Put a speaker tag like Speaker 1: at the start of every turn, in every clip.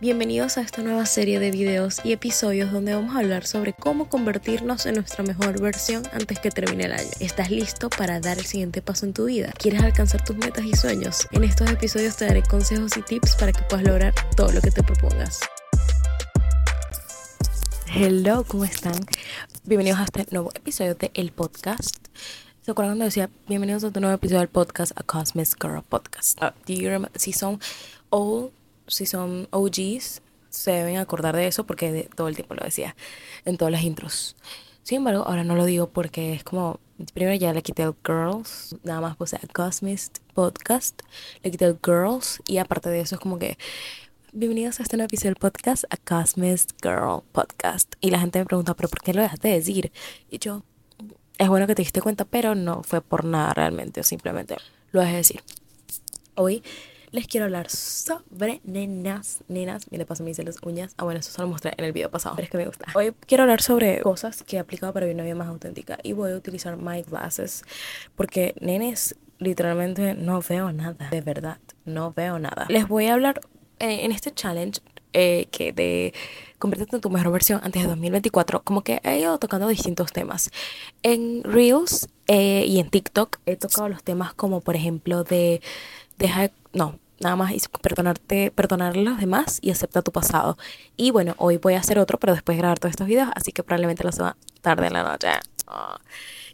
Speaker 1: Bienvenidos a esta nueva serie de videos y episodios donde vamos a hablar sobre cómo convertirnos en nuestra mejor versión antes que termine el año. ¿Estás listo para dar el siguiente paso en tu vida? ¿Quieres alcanzar tus metas y sueños? En estos episodios te daré consejos y tips para que puedas lograr todo lo que te propongas. Hello, ¿cómo están? Bienvenidos a este nuevo episodio de El Podcast. ¿Se acuerdan cuando decía bienvenidos a este nuevo episodio del podcast A Cosmic Girl Podcast? Uh, do you remember? Si son old si son OGs, se deben acordar de eso porque todo el tiempo lo decía en todas las intros. Sin embargo, ahora no lo digo porque es como, primero ya le quité el girls, nada más puse a Cosmist Podcast, le quité el girls y aparte de eso es como que, bienvenidos a este nuevo episodio del podcast, a Cosmist Girl Podcast. Y la gente me pregunta, pero ¿por qué lo dejaste de decir? Y yo, es bueno que te diste cuenta, pero no fue por nada realmente, simplemente lo dejé de decir. Hoy les quiero hablar sobre nenas, nenas, y le paso me hice las uñas, ah bueno, eso se lo mostré en el video pasado, pero es que me gusta. Hoy quiero hablar sobre cosas que he aplicado para vivir una vida más auténtica y voy a utilizar my glasses porque nenes, literalmente no veo nada, de verdad, no veo nada. Les voy a hablar eh, en este challenge eh, que de convertirte en tu mejor versión antes de 2024, como que he ido tocando distintos temas. En Reels eh, y en TikTok he tocado los temas como por ejemplo de deja no, nada más perdonarte, perdonar a los demás y acepta tu pasado. Y bueno, hoy voy a hacer otro, pero después de grabar todos estos videos, así que probablemente lo suba tarde en la noche. Ah.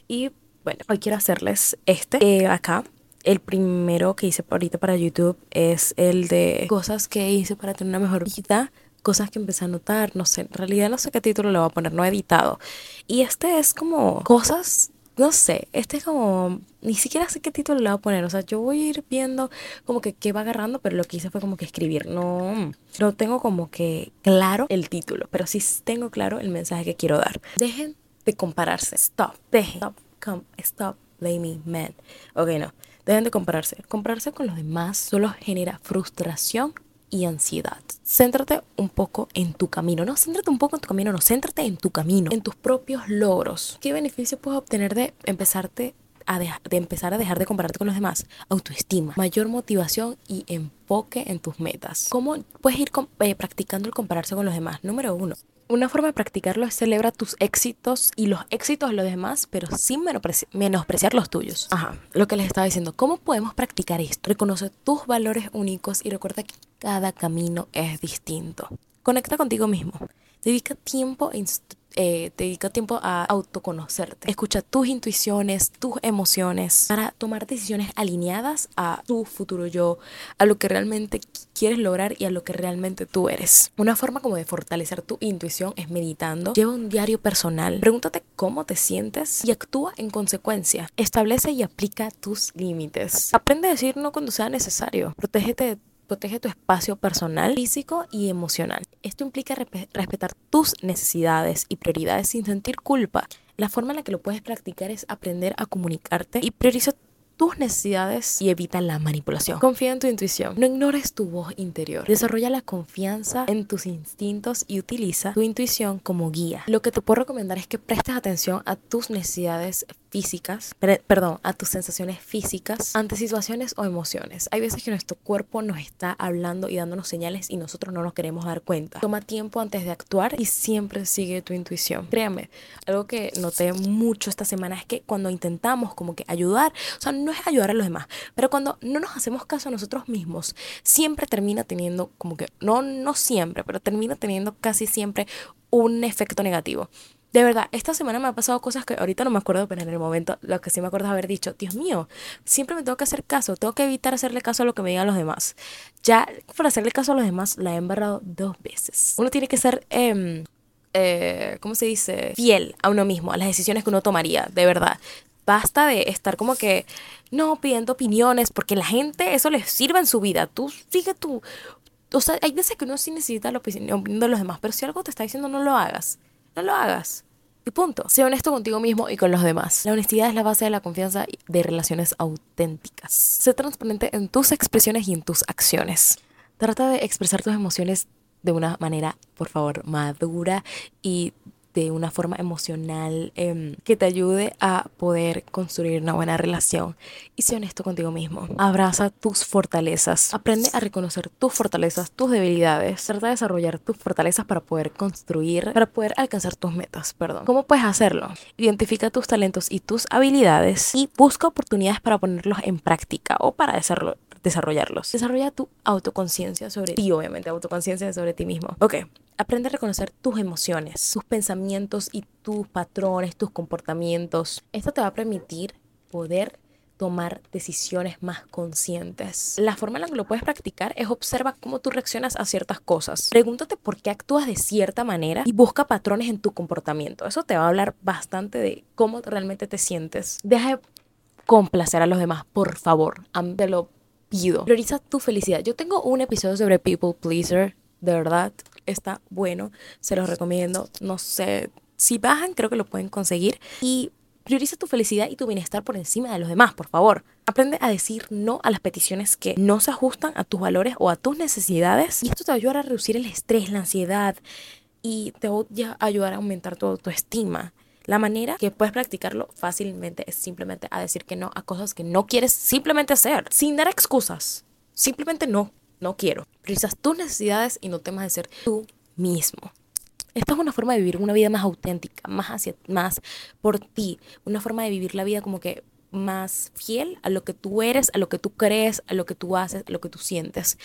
Speaker 1: Y bueno, hoy quiero hacerles este eh, acá. El primero que hice ahorita para YouTube es el de cosas que hice para tener una mejor vida cosas que empecé a notar, no sé, en realidad no sé qué título le voy a poner, no he editado. Y este es como cosas no sé, este es como, ni siquiera sé qué título le voy a poner, o sea, yo voy a ir viendo como que qué va agarrando, pero lo que hice fue como que escribir, no, no tengo como que claro el título, pero sí tengo claro el mensaje que quiero dar. Dejen de compararse, stop, dejen, stop, come, stop. Blaming men. Ok, no, dejen de compararse. Compararse con los demás solo genera frustración y ansiedad. Céntrate un poco en tu camino. No, céntrate un poco en tu camino, no, céntrate en tu camino, en tus propios logros. ¿Qué beneficio puedes obtener de empezarte a de empezar a dejar de compararte con los demás? Autoestima, mayor motivación y enfoque en tus metas. ¿Cómo puedes ir eh, practicando el compararse con los demás? Número uno, una forma de practicarlo es celebrar tus éxitos y los éxitos de los demás, pero sin menospreciar los tuyos. Ajá, lo que les estaba diciendo, ¿cómo podemos practicar esto? Reconoce tus valores únicos y recuerda que cada camino es distinto. Conecta contigo mismo. Dedica tiempo en eh, dedica tiempo a autoconocerte. Escucha tus intuiciones, tus emociones para tomar decisiones alineadas a tu futuro yo, a lo que realmente quieres lograr y a lo que realmente tú eres. Una forma como de fortalecer tu intuición es meditando. Lleva un diario personal. Pregúntate cómo te sientes y actúa en consecuencia. Establece y aplica tus límites. Aprende a decir no cuando sea necesario. Protégete de protege tu espacio personal, físico y emocional. Esto implica respetar tus necesidades y prioridades sin sentir culpa. La forma en la que lo puedes practicar es aprender a comunicarte y priorizar tus necesidades y evita la manipulación. Confía en tu intuición. No ignores tu voz interior. Desarrolla la confianza en tus instintos y utiliza tu intuición como guía. Lo que te puedo recomendar es que prestes atención a tus necesidades físicas, perdón, a tus sensaciones físicas ante situaciones o emociones. Hay veces que nuestro cuerpo nos está hablando y dándonos señales y nosotros no nos queremos dar cuenta. Toma tiempo antes de actuar y siempre sigue tu intuición. Créame, algo que noté mucho esta semana es que cuando intentamos como que ayudar, o sea, no es ayudar a los demás, pero cuando no nos hacemos caso a nosotros mismos, siempre termina teniendo como que, no, no siempre, pero termina teniendo casi siempre un efecto negativo. De verdad, esta semana me ha pasado cosas que ahorita no me acuerdo, pero en el momento lo que sí me acuerdo es haber dicho, Dios mío, siempre me tengo que hacer caso, tengo que evitar hacerle caso a lo que me digan los demás. Ya para hacerle caso a los demás la he embarrado dos veces. Uno tiene que ser, eh, eh, ¿cómo se dice? Fiel a uno mismo, a las decisiones que uno tomaría, de verdad. Basta de estar como que, no, pidiendo opiniones, porque la gente eso les sirve en su vida. Tú sigue tu... O sea, hay veces que uno sí necesita la opinión de los demás, pero si algo te está diciendo no lo hagas no lo hagas. Y punto. Sé honesto contigo mismo y con los demás. La honestidad es la base de la confianza de relaciones auténticas. Sé transparente en tus expresiones y en tus acciones. Trata de expresar tus emociones de una manera, por favor, madura y de una forma emocional em, que te ayude a poder construir una buena relación. Y sé honesto contigo mismo. Abraza tus fortalezas. Aprende a reconocer tus fortalezas, tus debilidades. Trata de desarrollar tus fortalezas para poder construir, para poder alcanzar tus metas. Perdón. ¿Cómo puedes hacerlo? Identifica tus talentos y tus habilidades y busca oportunidades para ponerlos en práctica o para desarrollarlos. Desarrolla tu autoconciencia sobre ti, obviamente, autoconciencia sobre ti mismo. Ok, aprende a reconocer tus emociones, tus pensamientos y tus patrones, tus comportamientos. Esto te va a permitir poder tomar decisiones más conscientes. La forma en la que lo puedes practicar es observa cómo tú reaccionas a ciertas cosas. Pregúntate por qué actúas de cierta manera y busca patrones en tu comportamiento. Eso te va a hablar bastante de cómo realmente te sientes. Deja de complacer a los demás, por favor. Te lo pido. Prioriza tu felicidad. Yo tengo un episodio sobre people pleaser, de verdad. Está bueno, se los recomiendo. No sé, si bajan creo que lo pueden conseguir. Y prioriza tu felicidad y tu bienestar por encima de los demás, por favor. Aprende a decir no a las peticiones que no se ajustan a tus valores o a tus necesidades. Y esto te va a a reducir el estrés, la ansiedad y te va a ayudar a aumentar tu autoestima. La manera que puedes practicarlo fácilmente es simplemente a decir que no a cosas que no quieres simplemente hacer, sin dar excusas. Simplemente no, no quiero. Priorizas tus necesidades y no temas de ser tú mismo. Esta es una forma de vivir una vida más auténtica, más hacia más por ti, una forma de vivir la vida como que más fiel a lo que tú eres, a lo que tú crees, a lo que tú haces, a lo que tú sientes.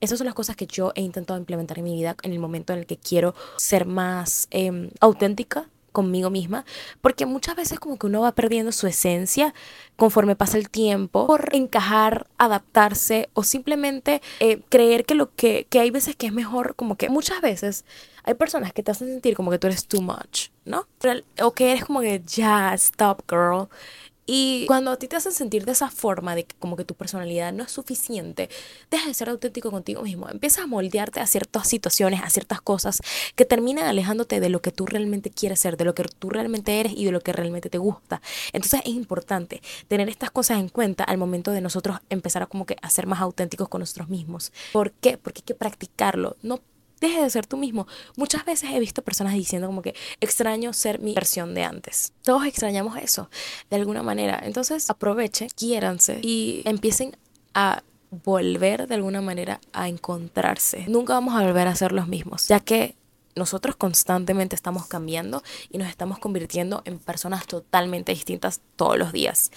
Speaker 1: Esas son las cosas que yo he intentado implementar en mi vida en el momento en el que quiero ser más eh, auténtica conmigo misma, porque muchas veces como que uno va perdiendo su esencia conforme pasa el tiempo por encajar, adaptarse o simplemente eh, creer que lo que, que hay veces que es mejor, como que muchas veces hay personas que te hacen sentir como que tú eres too much, ¿no? O que eres como que ya, stop girl. Y cuando a ti te hacen sentir de esa forma, de que como que tu personalidad no es suficiente, deja de ser auténtico contigo mismo. Empiezas a moldearte a ciertas situaciones, a ciertas cosas que terminan alejándote de lo que tú realmente quieres ser, de lo que tú realmente eres y de lo que realmente te gusta. Entonces es importante tener estas cosas en cuenta al momento de nosotros empezar a como que a ser más auténticos con nosotros mismos. ¿Por qué? Porque hay que practicarlo. No deje de ser tú mismo. Muchas veces he visto personas diciendo como que extraño ser mi versión de antes. Todos extrañamos eso de alguna manera. Entonces aprovechen, quiéranse y empiecen a volver de alguna manera a encontrarse. Nunca vamos a volver a ser los mismos, ya que nosotros constantemente estamos cambiando y nos estamos convirtiendo en personas totalmente distintas todos los días.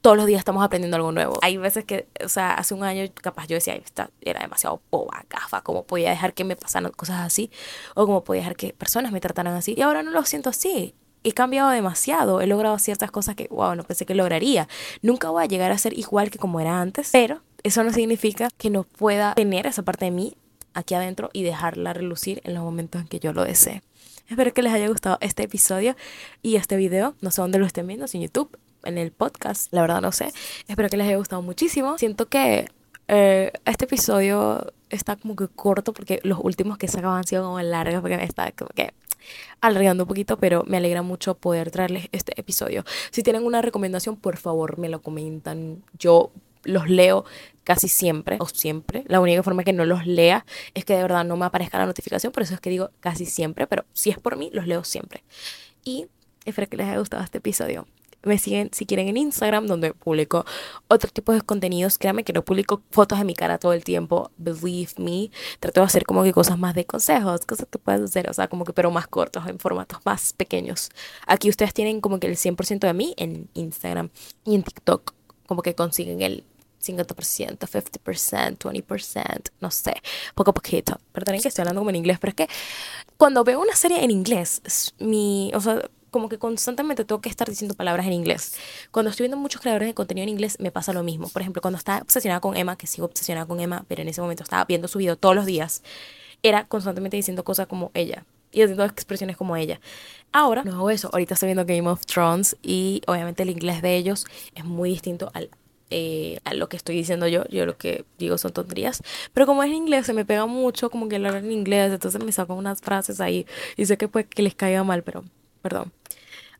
Speaker 1: Todos los días estamos aprendiendo algo nuevo. Hay veces que, o sea, hace un año capaz yo decía, esta era demasiado boba, gafa, ¿cómo podía dejar que me pasaran cosas así? O cómo podía dejar que personas me trataran así. Y ahora no lo siento así. He cambiado demasiado, he logrado ciertas cosas que, wow, no pensé que lograría. Nunca voy a llegar a ser igual que como era antes, pero eso no significa que no pueda tener esa parte de mí aquí adentro y dejarla relucir en los momentos en que yo lo desee. Espero que les haya gustado este episodio y este video. No sé dónde lo estén viendo, si en YouTube, en el podcast, la verdad no sé. Espero que les haya gustado muchísimo. Siento que eh, este episodio está como que corto porque los últimos que sacaban han sido como largos porque me está como que alargando un poquito, pero me alegra mucho poder traerles este episodio. Si tienen una recomendación, por favor me lo comentan. Yo los leo casi siempre o siempre. La única forma que no los lea es que de verdad no me aparezca la notificación, por eso es que digo casi siempre, pero si es por mí, los leo siempre. Y espero que les haya gustado este episodio. Me siguen si quieren en Instagram, donde publico otro tipo de contenidos. Créanme que no publico fotos de mi cara todo el tiempo. Believe me. Trato de hacer como que cosas más de consejos, cosas que puedes hacer, o sea, como que pero más cortos, en formatos más pequeños. Aquí ustedes tienen como que el 100% de mí en Instagram y en TikTok. Como que consiguen el 50%, 50%, 20%, no sé, poco a poquito. Perdonen que estoy hablando como en inglés, pero es que cuando veo una serie en inglés, mi, o sea, como que constantemente tengo que estar diciendo palabras en inglés. Cuando estoy viendo muchos creadores de contenido en inglés, me pasa lo mismo. Por ejemplo, cuando estaba obsesionada con Emma, que sigo obsesionada con Emma, pero en ese momento estaba viendo su video todos los días, era constantemente diciendo cosas como ella y haciendo expresiones como ella. Ahora no hago eso. Ahorita estoy viendo Game of Thrones y obviamente el inglés de ellos es muy distinto al eh, a lo que estoy diciendo yo. Yo lo que digo son tonterías. Pero como es en inglés, se me pega mucho como que hablar en inglés. Entonces me saco unas frases ahí. Y sé que puede que les caiga mal, pero perdón.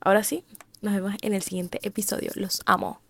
Speaker 1: Ahora sí, nos vemos en el siguiente episodio. Los amo.